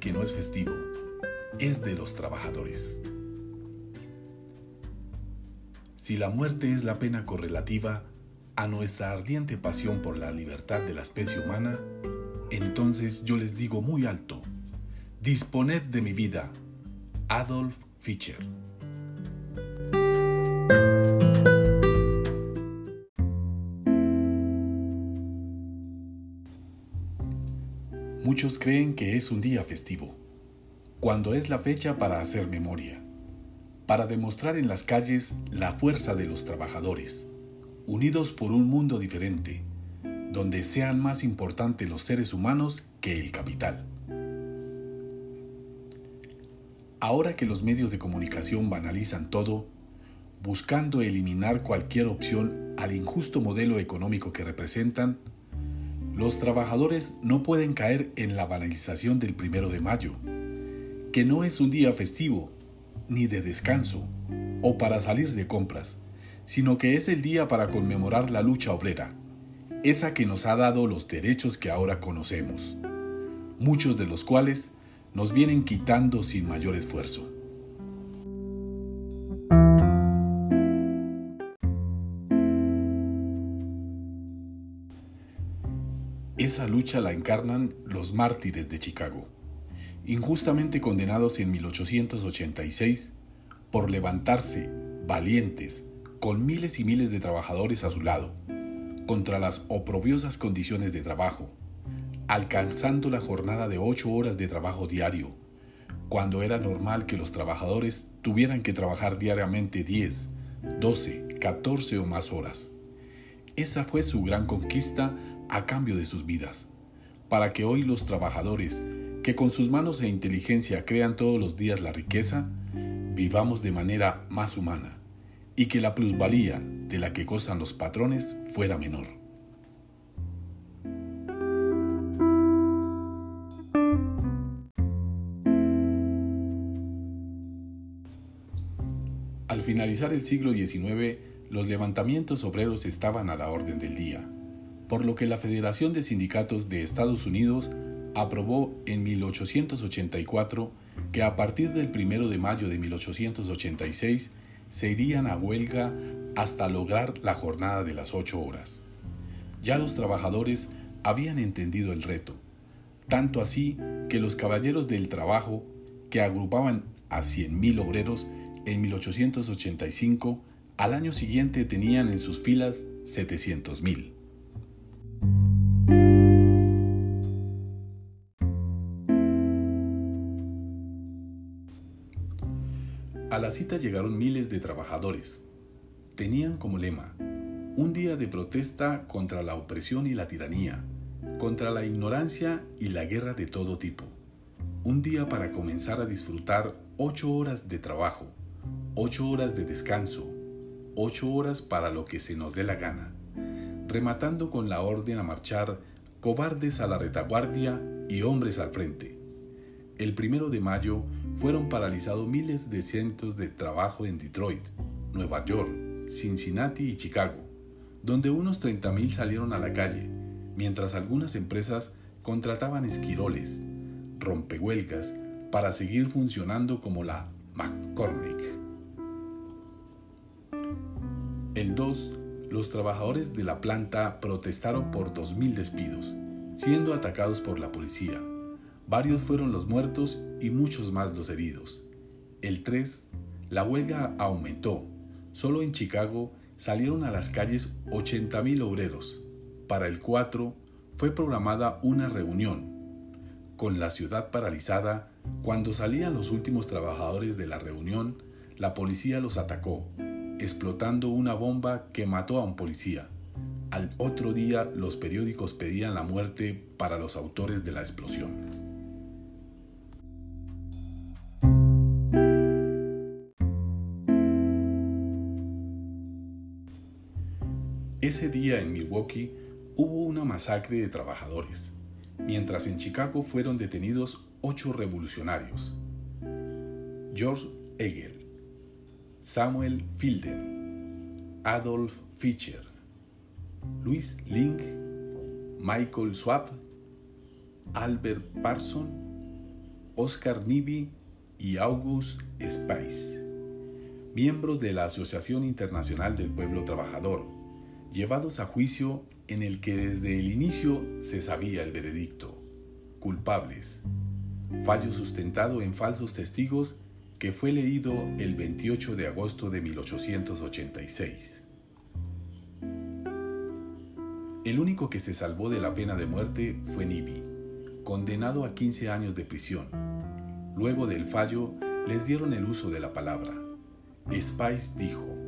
que no es festivo, es de los trabajadores. Si la muerte es la pena correlativa a nuestra ardiente pasión por la libertad de la especie humana, entonces yo les digo muy alto, disponed de mi vida, Adolf Fischer. Muchos creen que es un día festivo, cuando es la fecha para hacer memoria, para demostrar en las calles la fuerza de los trabajadores, unidos por un mundo diferente, donde sean más importantes los seres humanos que el capital. Ahora que los medios de comunicación banalizan todo, buscando eliminar cualquier opción al injusto modelo económico que representan, los trabajadores no pueden caer en la banalización del primero de mayo, que no es un día festivo, ni de descanso, o para salir de compras, sino que es el día para conmemorar la lucha obrera, esa que nos ha dado los derechos que ahora conocemos, muchos de los cuales nos vienen quitando sin mayor esfuerzo. Esa lucha la encarnan los mártires de Chicago, injustamente condenados en 1886 por levantarse valientes con miles y miles de trabajadores a su lado contra las oprobiosas condiciones de trabajo, alcanzando la jornada de ocho horas de trabajo diario, cuando era normal que los trabajadores tuvieran que trabajar diariamente 10, 12, 14 o más horas. Esa fue su gran conquista a cambio de sus vidas, para que hoy los trabajadores, que con sus manos e inteligencia crean todos los días la riqueza, vivamos de manera más humana y que la plusvalía de la que gozan los patrones fuera menor. Al finalizar el siglo XIX, los levantamientos obreros estaban a la orden del día por lo que la Federación de Sindicatos de Estados Unidos aprobó en 1884 que a partir del 1 de mayo de 1886 se irían a huelga hasta lograr la jornada de las ocho horas. Ya los trabajadores habían entendido el reto, tanto así que los caballeros del trabajo, que agrupaban a 100.000 obreros en 1885, al año siguiente tenían en sus filas 700.000. la cita llegaron miles de trabajadores. Tenían como lema un día de protesta contra la opresión y la tiranía, contra la ignorancia y la guerra de todo tipo. Un día para comenzar a disfrutar ocho horas de trabajo, ocho horas de descanso, ocho horas para lo que se nos dé la gana, rematando con la orden a marchar cobardes a la retaguardia y hombres al frente. El primero de mayo fueron paralizados miles de cientos de trabajo en Detroit, Nueva York, Cincinnati y Chicago, donde unos 30.000 salieron a la calle, mientras algunas empresas contrataban esquiroles, rompehuelgas, para seguir funcionando como la McCormick. El 2, los trabajadores de la planta protestaron por 2.000 despidos, siendo atacados por la policía. Varios fueron los muertos y muchos más los heridos. El 3, la huelga aumentó. Solo en Chicago salieron a las calles 80.000 obreros. Para el 4 fue programada una reunión. Con la ciudad paralizada, cuando salían los últimos trabajadores de la reunión, la policía los atacó, explotando una bomba que mató a un policía. Al otro día los periódicos pedían la muerte para los autores de la explosión. Ese día en Milwaukee hubo una masacre de trabajadores, mientras en Chicago fueron detenidos ocho revolucionarios. George Hegel, Samuel Fielden, Adolf Fischer, Louis Link, Michael Schwab, Albert Parson, Oscar Nibi y August Spice, miembros de la Asociación Internacional del Pueblo Trabajador, llevados a juicio en el que desde el inicio se sabía el veredicto. Culpables. Fallo sustentado en falsos testigos que fue leído el 28 de agosto de 1886. El único que se salvó de la pena de muerte fue Nibi, condenado a 15 años de prisión. Luego del fallo, les dieron el uso de la palabra. Spice dijo,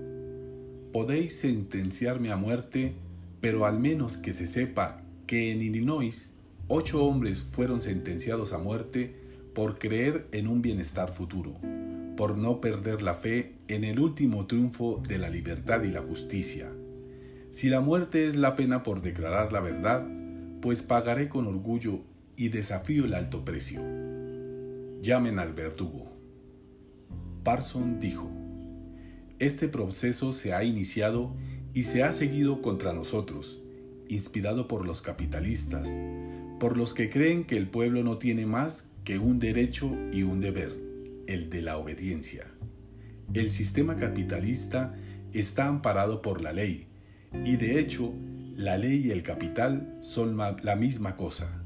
Podéis sentenciarme a muerte pero al menos que se sepa que en Illinois ocho hombres fueron sentenciados a muerte por creer en un bienestar futuro, por no perder la fe en el último triunfo de la libertad y la justicia. Si la muerte es la pena por declarar la verdad, pues pagaré con orgullo y desafío el alto precio. Llamen al verdugo. Parson dijo, este proceso se ha iniciado y se ha seguido contra nosotros, inspirado por los capitalistas, por los que creen que el pueblo no tiene más que un derecho y un deber, el de la obediencia. El sistema capitalista está amparado por la ley, y de hecho, la ley y el capital son la misma cosa.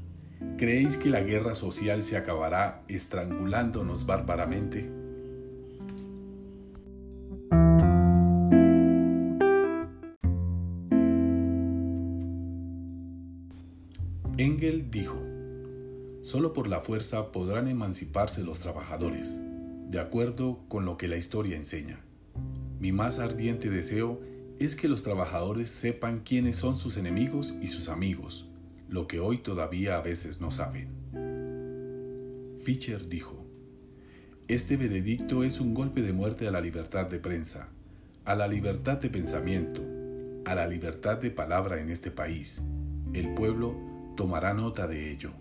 ¿Creéis que la guerra social se acabará estrangulándonos bárbaramente? Dijo, solo por la fuerza podrán emanciparse los trabajadores, de acuerdo con lo que la historia enseña. Mi más ardiente deseo es que los trabajadores sepan quiénes son sus enemigos y sus amigos, lo que hoy todavía a veces no saben. Fischer dijo, este veredicto es un golpe de muerte a la libertad de prensa, a la libertad de pensamiento, a la libertad de palabra en este país. El pueblo tomará nota de ello.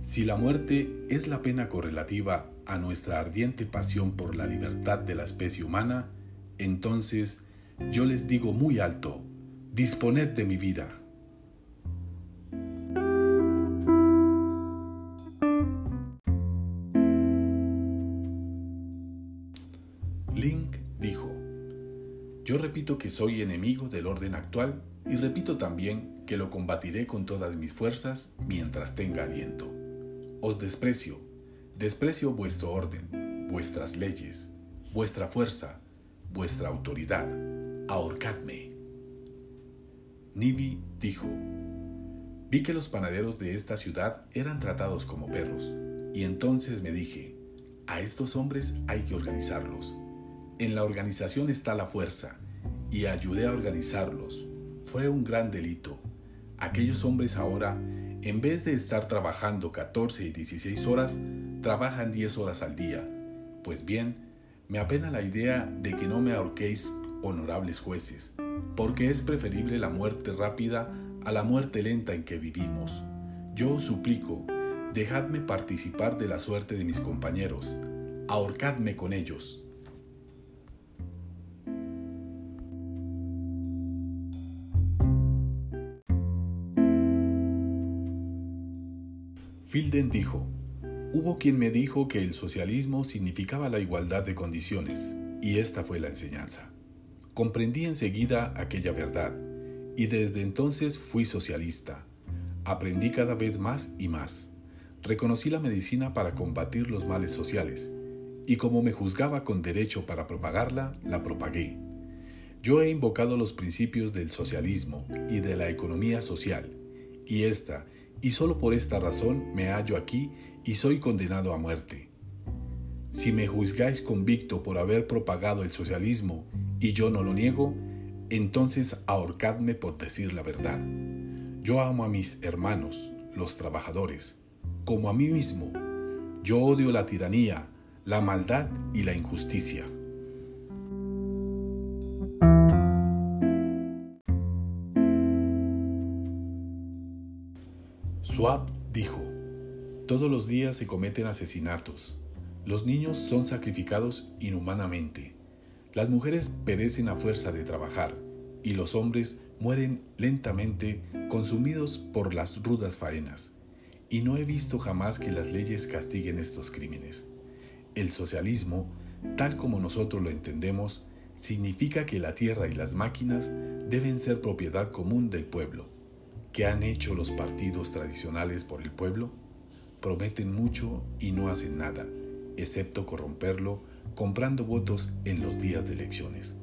Si la muerte es la pena correlativa a nuestra ardiente pasión por la libertad de la especie humana, entonces yo les digo muy alto, disponed de mi vida. Link dijo, yo repito que soy enemigo del orden actual y repito también que lo combatiré con todas mis fuerzas mientras tenga aliento. Os desprecio, desprecio vuestro orden, vuestras leyes, vuestra fuerza, vuestra autoridad. Ahorcadme. Nibi dijo, vi que los panaderos de esta ciudad eran tratados como perros, y entonces me dije, a estos hombres hay que organizarlos. En la organización está la fuerza, y ayudé a organizarlos, fue un gran delito. Aquellos hombres ahora, en vez de estar trabajando 14 y 16 horas, trabajan 10 horas al día. Pues bien, me apena la idea de que no me ahorquéis, honorables jueces, porque es preferible la muerte rápida a la muerte lenta en que vivimos. Yo os suplico, dejadme participar de la suerte de mis compañeros, ahorcadme con ellos. Filden dijo, hubo quien me dijo que el socialismo significaba la igualdad de condiciones, y esta fue la enseñanza. Comprendí enseguida aquella verdad, y desde entonces fui socialista. Aprendí cada vez más y más. Reconocí la medicina para combatir los males sociales, y como me juzgaba con derecho para propagarla, la propagué. Yo he invocado los principios del socialismo y de la economía social, y esta y solo por esta razón me hallo aquí y soy condenado a muerte. Si me juzgáis convicto por haber propagado el socialismo y yo no lo niego, entonces ahorcadme por decir la verdad. Yo amo a mis hermanos, los trabajadores, como a mí mismo. Yo odio la tiranía, la maldad y la injusticia. Swab dijo, todos los días se cometen asesinatos, los niños son sacrificados inhumanamente, las mujeres perecen a fuerza de trabajar y los hombres mueren lentamente consumidos por las rudas faenas. y no he visto jamás que las leyes castiguen estos crímenes. El socialismo, tal como nosotros lo entendemos, significa que la tierra y las máquinas deben ser propiedad común del pueblo. ¿Qué han hecho los partidos tradicionales por el pueblo? Prometen mucho y no hacen nada, excepto corromperlo comprando votos en los días de elecciones.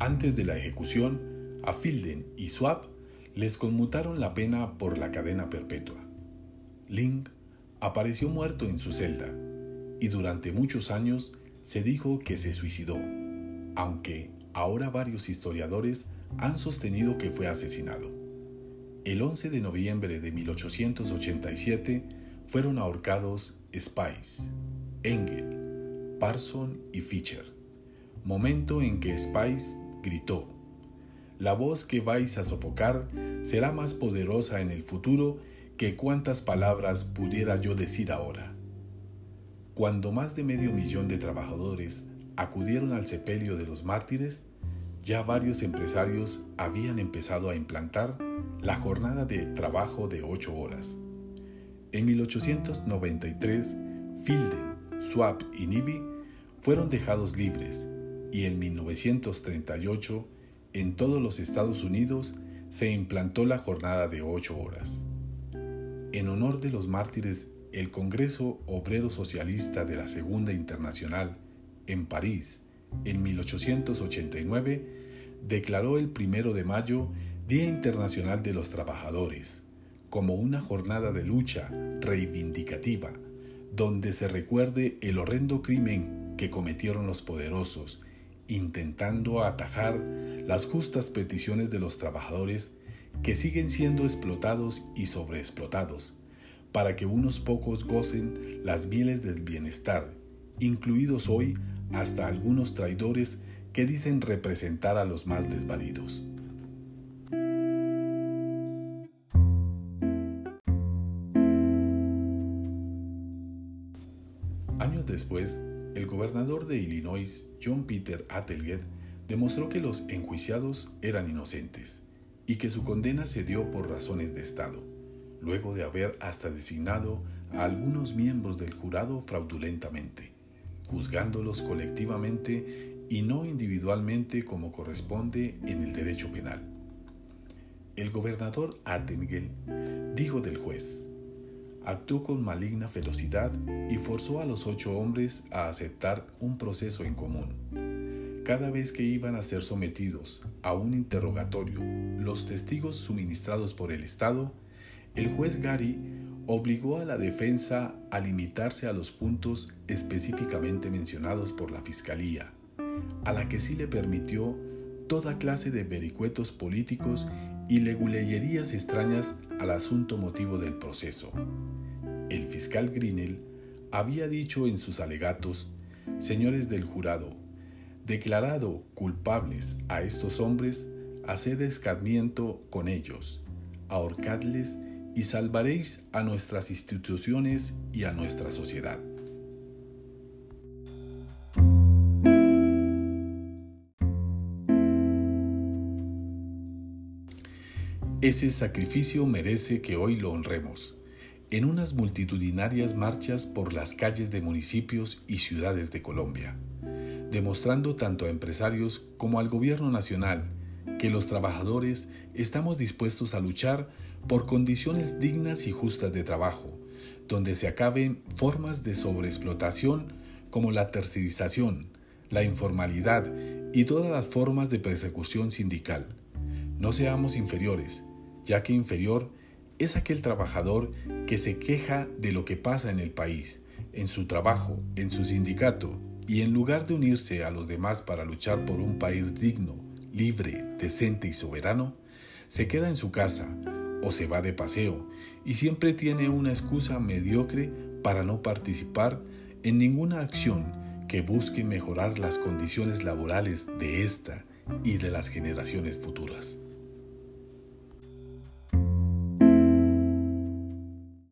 Antes de la ejecución, a Filden y Swap les conmutaron la pena por la cadena perpetua. Link apareció muerto en su celda y durante muchos años se dijo que se suicidó, aunque ahora varios historiadores han sostenido que fue asesinado. El 11 de noviembre de 1887 fueron ahorcados Spice, Engel, Parson y Fischer, momento en que Spice gritó, La voz que vais a sofocar será más poderosa en el futuro que cuantas palabras pudiera yo decir ahora. Cuando más de medio millón de trabajadores acudieron al sepelio de los mártires, ya varios empresarios habían empezado a implantar la jornada de trabajo de ocho horas. En 1893, Filden, Swap y Nibby fueron dejados libres y en 1938, en todos los Estados Unidos, se implantó la jornada de ocho horas. En honor de los mártires, el Congreso Obrero Socialista de la Segunda Internacional, en París, en 1889, declaró el primero de mayo Día Internacional de los Trabajadores, como una jornada de lucha reivindicativa, donde se recuerde el horrendo crimen que cometieron los poderosos, intentando atajar las justas peticiones de los trabajadores que siguen siendo explotados y sobreexplotados, para que unos pocos gocen las mieles del bienestar, incluidos hoy hasta algunos traidores que dicen representar a los más desvalidos. Años después, el gobernador de Illinois, John Peter Atelier, demostró que los enjuiciados eran inocentes y que su condena se dio por razones de Estado, luego de haber hasta designado a algunos miembros del jurado fraudulentamente, juzgándolos colectivamente y no individualmente como corresponde en el derecho penal. El gobernador Attengel dijo del juez, actuó con maligna ferocidad y forzó a los ocho hombres a aceptar un proceso en común. Cada vez que iban a ser sometidos a un interrogatorio los testigos suministrados por el Estado, el juez Gary obligó a la defensa a limitarse a los puntos específicamente mencionados por la Fiscalía a la que sí le permitió toda clase de vericuetos políticos y leguleyerías extrañas al asunto motivo del proceso. El fiscal Grinnell había dicho en sus alegatos, señores del jurado, declarado culpables a estos hombres, haced escarmiento con ellos, ahorcadles y salvaréis a nuestras instituciones y a nuestra sociedad. Ese sacrificio merece que hoy lo honremos, en unas multitudinarias marchas por las calles de municipios y ciudades de Colombia, demostrando tanto a empresarios como al gobierno nacional que los trabajadores estamos dispuestos a luchar por condiciones dignas y justas de trabajo, donde se acaben formas de sobreexplotación como la tercerización, la informalidad y todas las formas de persecución sindical. No seamos inferiores, ya que inferior es aquel trabajador que se queja de lo que pasa en el país, en su trabajo, en su sindicato, y en lugar de unirse a los demás para luchar por un país digno, libre, decente y soberano, se queda en su casa o se va de paseo y siempre tiene una excusa mediocre para no participar en ninguna acción que busque mejorar las condiciones laborales de esta y de las generaciones futuras.